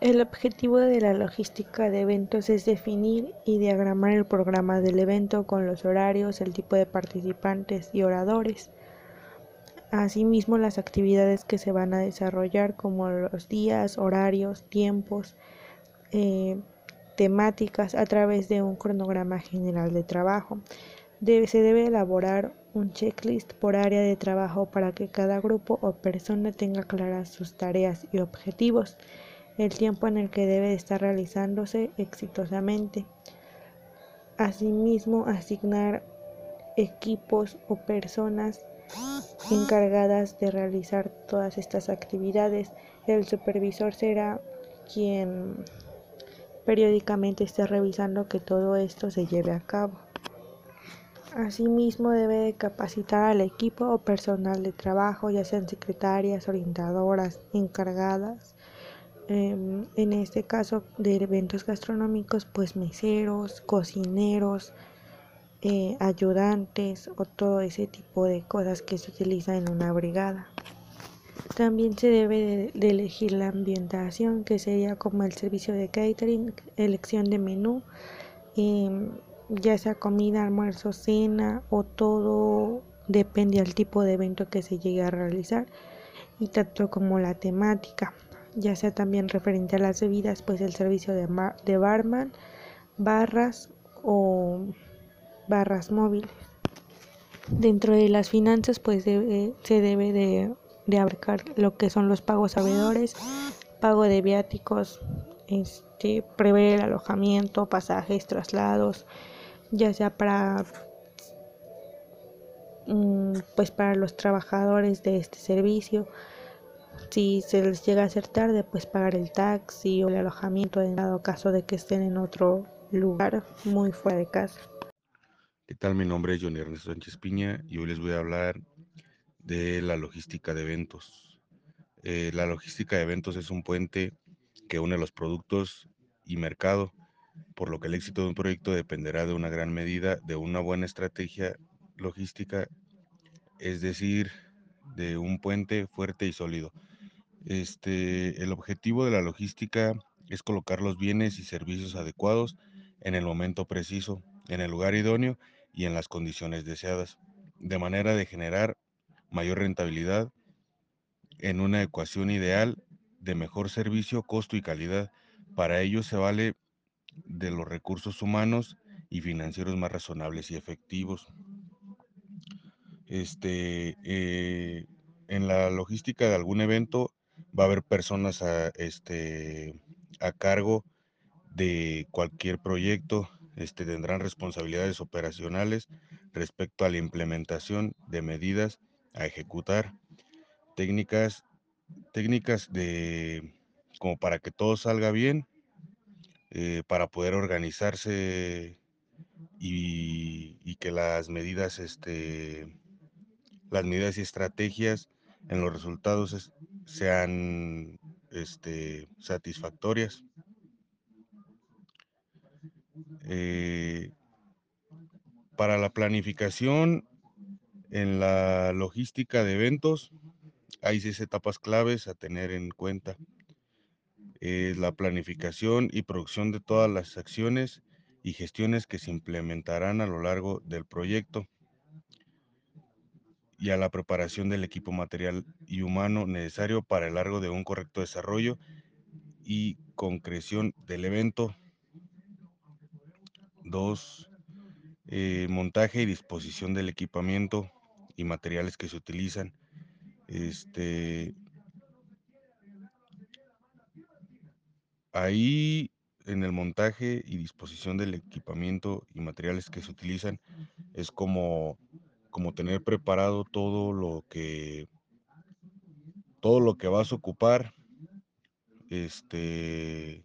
El objetivo de la logística de eventos es definir y diagramar el programa del evento con los horarios, el tipo de participantes y oradores. Asimismo, las actividades que se van a desarrollar como los días, horarios, tiempos, eh, temáticas a través de un cronograma general de trabajo. se debe elaborar un checklist por área de trabajo para que cada grupo o persona tenga claras sus tareas y objetivos el tiempo en el que debe estar realizándose exitosamente. Asimismo, asignar equipos o personas encargadas de realizar todas estas actividades. El supervisor será quien periódicamente esté revisando que todo esto se lleve a cabo. Asimismo, debe de capacitar al equipo o personal de trabajo, ya sean secretarias, orientadoras, encargadas, Em, en este caso de eventos gastronómicos, pues meseros, cocineros, eh, ayudantes o todo ese tipo de cosas que se utilizan en una brigada. También se debe de, elegir la ambientación, que sería como el servicio de catering, elección de menú, em, ya sea comida, almuerzo, cena o todo depende del tipo de evento que se llegue a realizar y tanto como la temática ya sea también referente a las bebidas, pues el servicio de, barman, barras o barras móviles. Dentro de las finanzas, pues se debe de, abarcar lo que son los pagos a pago de viáticos, este, prever alojamiento, pasajes, traslados, ya sea para mm, pues para los trabajadores de este servicio, si se les llega a hacer tarde, pues pagar el taxi o el alojamiento en dado caso de que estén en otro lugar muy fuera de casa. ¿Qué tal? Mi nombre es Johnny Ernesto Sánchez Piña y hoy les voy a hablar de la logística de eventos. Eh, la logística de eventos es un puente que une los productos y mercado, por lo que el éxito de un proyecto dependerá de una gran medida de una buena estrategia logística, es decir, de un puente fuerte y sólido. Este, el objetivo de la logística es colocar los bienes y servicios adecuados en el momento preciso, en el lugar idóneo y en las condiciones deseadas, de manera de generar mayor rentabilidad en una ecuación ideal de mejor servicio, costo y calidad. Para ello se vale de los recursos humanos y financieros más razonables y efectivos. Este, eh, en la logística de algún evento va a haber personas a, este, a cargo de cualquier proyecto, este, tendrán responsabilidades operacionales respecto a la implementación de medidas a ejecutar, técnicas, técnicas de como para que todo salga bien, eh, para poder organizarse y, y, que las medidas, este, las medidas y estrategias en los resultados sean este, satisfactorias. Eh, para la planificación en la logística de eventos, hay seis etapas claves a tener en cuenta. La planificación y producción de todas las acciones y gestiones que se implementarán a lo largo del proyecto y a la preparación del equipo material y humano necesario para el largo de un correcto desarrollo y concreción del evento. Dos, eh, montaje y disposición del equipamiento y materiales que se utilizan. Este, ahí en el montaje y disposición del equipamiento y materiales que se utilizan es como como tener preparado todo lo que todo lo que vas a ocupar este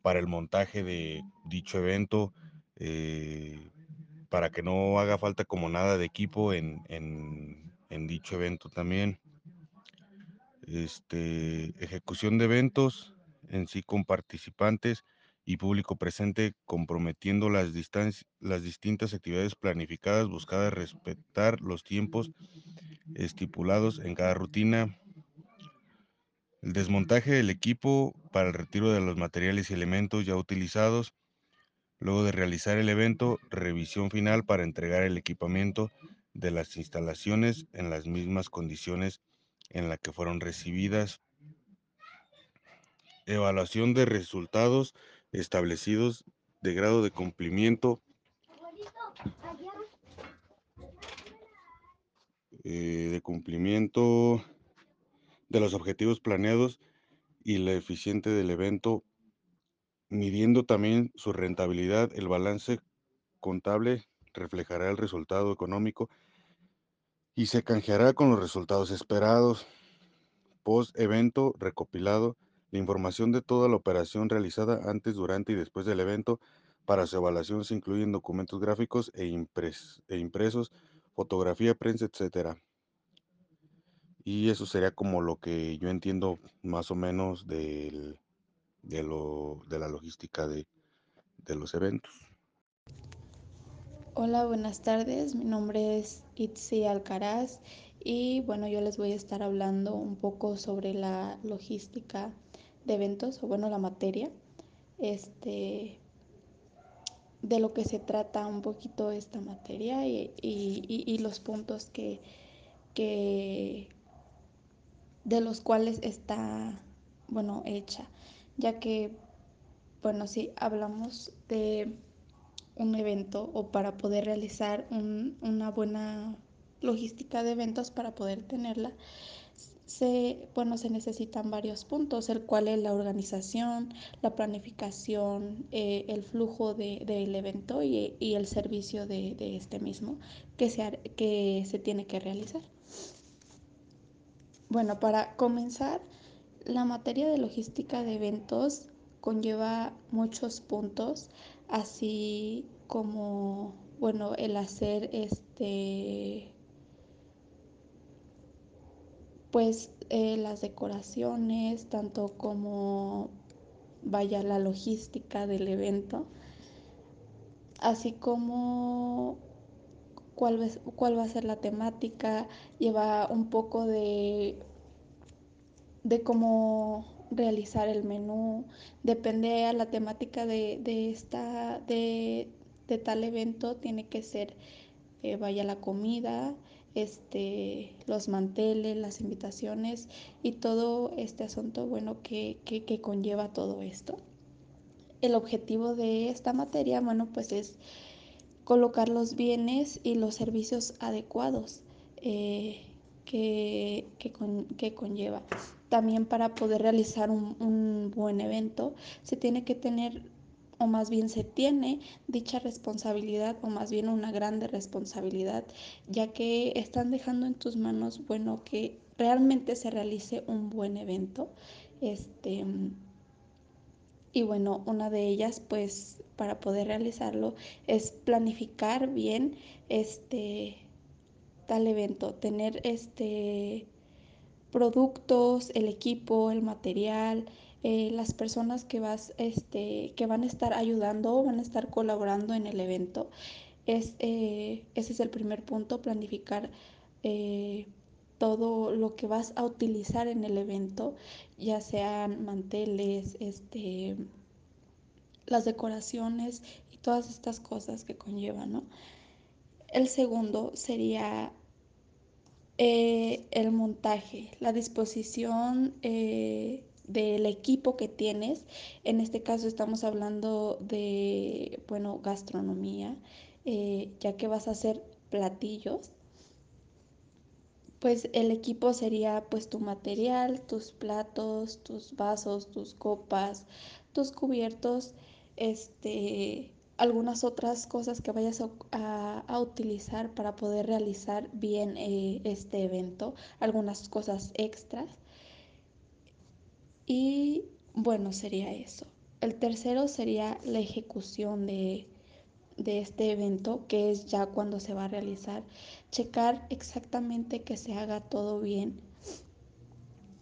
para el montaje de dicho evento eh, para que no haga falta como nada de equipo en, en dicho evento también. Este ejecución de eventos en sí con participantes y público presente comprometiendo las, distintas actividades planificadas buscadas respetar los tiempos estipulados en cada rutina. El desmontaje del equipo para el retiro de los materiales y elementos ya utilizados. Luego de realizar el evento, revisión final para entregar el equipamiento de las instalaciones en las mismas condiciones en las que fueron recibidas. Evaluación de resultados establecidos de grado de cumplimiento eh, de cumplimiento de los objetivos planeados y la eficiente del evento, midiendo también su rentabilidad, el balance contable reflejará el resultado económico y se canjeará con los resultados esperados. Post evento recopilado, la información de toda la operación realizada antes, durante y después del evento. Para su evaluación se incluyen documentos gráficos e, e impresos, fotografía, prensa, etcétera. Y eso sería como lo que yo entiendo más o menos del, de, lo, de la logística de, de los eventos. Hola, buenas tardes. Mi nombre es Itzi Alcaraz y bueno, yo les voy a estar hablando un poco sobre la logística de eventos o bueno, la materia. Este de lo que se trata un poquito esta materia y, y, y los puntos que, que de los cuales está, bueno, hecha, ya que, bueno, si hablamos de un evento o para poder realizar un, una buena logística de eventos, para poder tenerla, se, bueno, se necesitan varios puntos, el cual es la organización, la planificación, eh, el flujo del de, evento y, y, el servicio de, de este mismo que se, que se tiene que realizar. Bueno, para comenzar, la materia de logística de eventos conlleva muchos puntos, así como, bueno, el hacer este, pues eh, las decoraciones, tanto como vaya la logística del evento, así como cuál, cuál va a ser la temática, lleva un poco de, de cómo realizar el menú, depende a la temática de, de esta, de, de, tal evento, tiene que ser, eh, vaya la comida, este, los manteles, las invitaciones y todo este asunto, bueno, que, que, que conlleva todo esto. El objetivo de esta materia, bueno, pues es colocar los bienes y los servicios adecuados eh, que, que, con, que, conlleva. También para poder realizar un, un, buen evento se tiene que tener, o más bien se tiene dicha responsabilidad, o más bien una grande responsabilidad, ya que están dejando en tus manos, bueno, que realmente se realice un buen evento. Este, y bueno, una de ellas, pues, para poder realizarlo es planificar bien este tal evento, tener este productos, el equipo, el material, eh, las personas que vas, este, que van a estar ayudando, van a estar colaborando en el evento. Es, eh, ese es el primer punto, planificar eh, todo lo que vas a utilizar en el evento, ya sean manteles, este, las decoraciones y todas estas cosas que conllevan, ¿no? El segundo sería el montaje, la disposición del equipo que tienes. En este caso estamos hablando de, bueno, gastronomía, eh, ya que vas a hacer platillos pues el equipo sería pues tu material, tus platos, tus vasos, tus copas, tus cubiertos, este, algunas otras cosas que vayas a, a, utilizar para poder realizar bien eh, este evento, algunas cosas extras. Y bueno, sería eso. El tercero sería la ejecución de, de este evento, que es ya cuando se va a realizar, checar exactamente que se haga todo bien.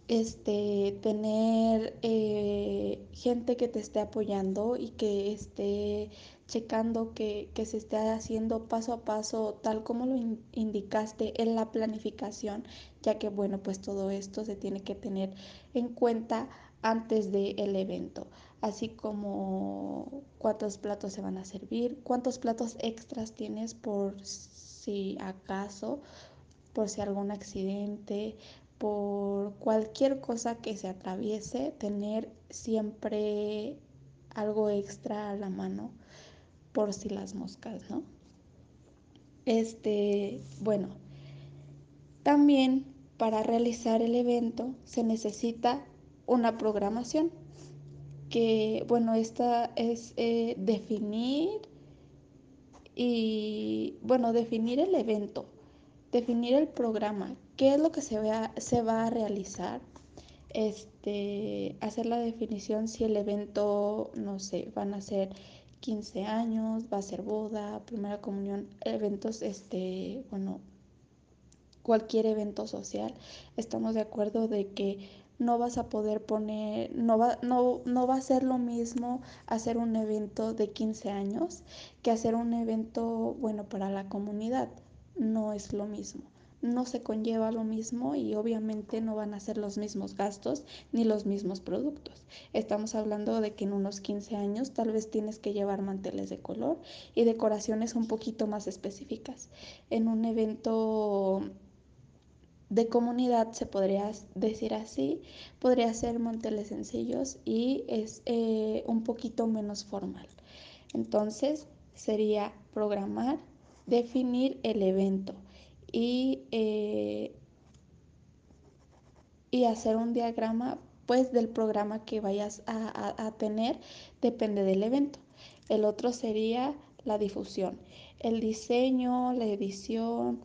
Este, tener eh, gente que te esté apoyando y que esté checando que, que, se esté haciendo paso a paso tal como lo in indicaste en la planificación, ya que bueno, pues todo esto se tiene que tener en cuenta antes del evento, así como cuántos platos se van a servir, cuántos platos extras tienes por si acaso, por si algún accidente, por cualquier cosa que se atraviese, tener siempre algo extra a la mano por si las moscas, ¿no? Este, bueno, también para realizar el evento se necesita una programación, que bueno, esta es eh, definir y bueno, definir el evento, definir el programa, qué es lo que se, se va a realizar, este, hacer la definición si el evento, no sé, van a ser 15 años, va a ser boda, primera comunión, eventos, este, bueno, cualquier evento social, estamos de acuerdo de que no vas a poder poner, no va, no, no va a ser lo mismo hacer un evento de 15 años que hacer un evento, bueno, para la comunidad. No es lo mismo. No se conlleva lo mismo y obviamente no van a ser los mismos gastos ni los mismos productos. Estamos hablando de que en unos 15 años tal vez tienes que llevar manteles de color y decoraciones un poquito más específicas. En un evento de comunidad, se podría decir así, podría ser manteles sencillos y es eh, un poquito menos formal. Entonces sería programar, definir el evento y, eh, y hacer un diagrama pues del programa que vayas a, a, a tener, depende del evento. El otro sería la difusión, el diseño, la edición,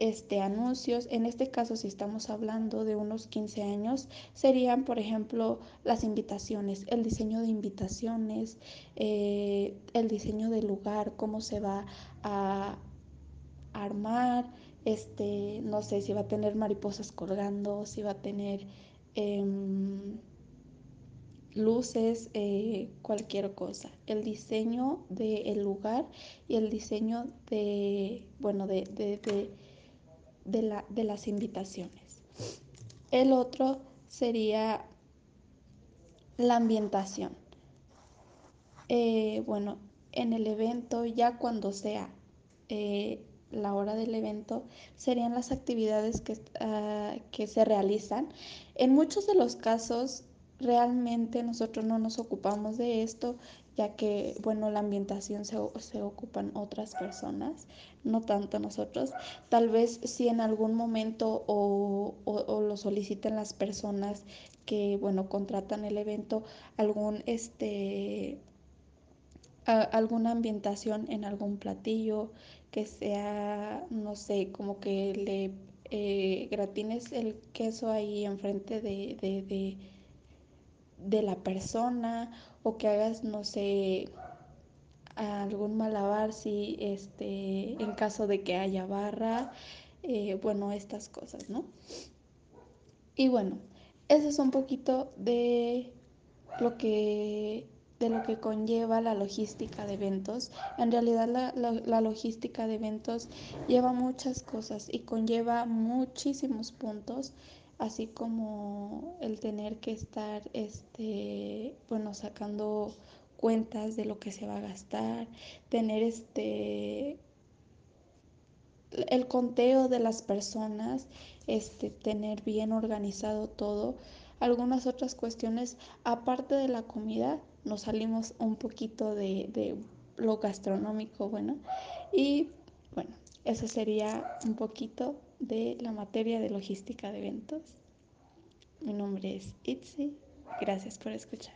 este, anuncios. En este caso, si estamos hablando de unos 15 años, serían, por ejemplo, las invitaciones, el diseño de invitaciones, eh, el diseño del lugar, cómo se va a armar, este, no sé si va a tener mariposas colgando, si va a tener eh, luces, eh, cualquier cosa. El diseño del de lugar y el diseño de, bueno, de, de, de de, la, de las invitaciones. El otro sería la ambientación. Eh, bueno, en el evento, ya cuando sea eh, la hora del evento, serían las actividades que, uh, que se realizan. En muchos de los casos, realmente nosotros no nos ocupamos de esto, ya que, bueno, la ambientación se, se ocupan otras personas, no tanto nosotros. Tal vez si en algún momento o, o, o lo soliciten las personas que, bueno, contratan el evento, algún, este, alguna ambientación en algún platillo, que sea, no sé, como que le eh, gratines el queso ahí enfrente de, de, de, de la persona o que hagas, no sé, algún malabar si este en caso de que haya barra eh, bueno estas cosas no y bueno eso es un poquito de lo que de lo que conlleva la logística de eventos en realidad la, la, logística de eventos lleva muchas cosas y conlleva muchísimos puntos así como el tener que estar este bueno sacando cuentas de lo que se va a gastar, tener este el conteo de las personas, este, tener bien organizado todo. Algunas otras cuestiones, aparte de la comida, nos salimos un poquito de, de lo gastronómico, bueno, y bueno, eso sería un poquito de la materia de logística de eventos. Mi nombre es Itzi, gracias por escuchar.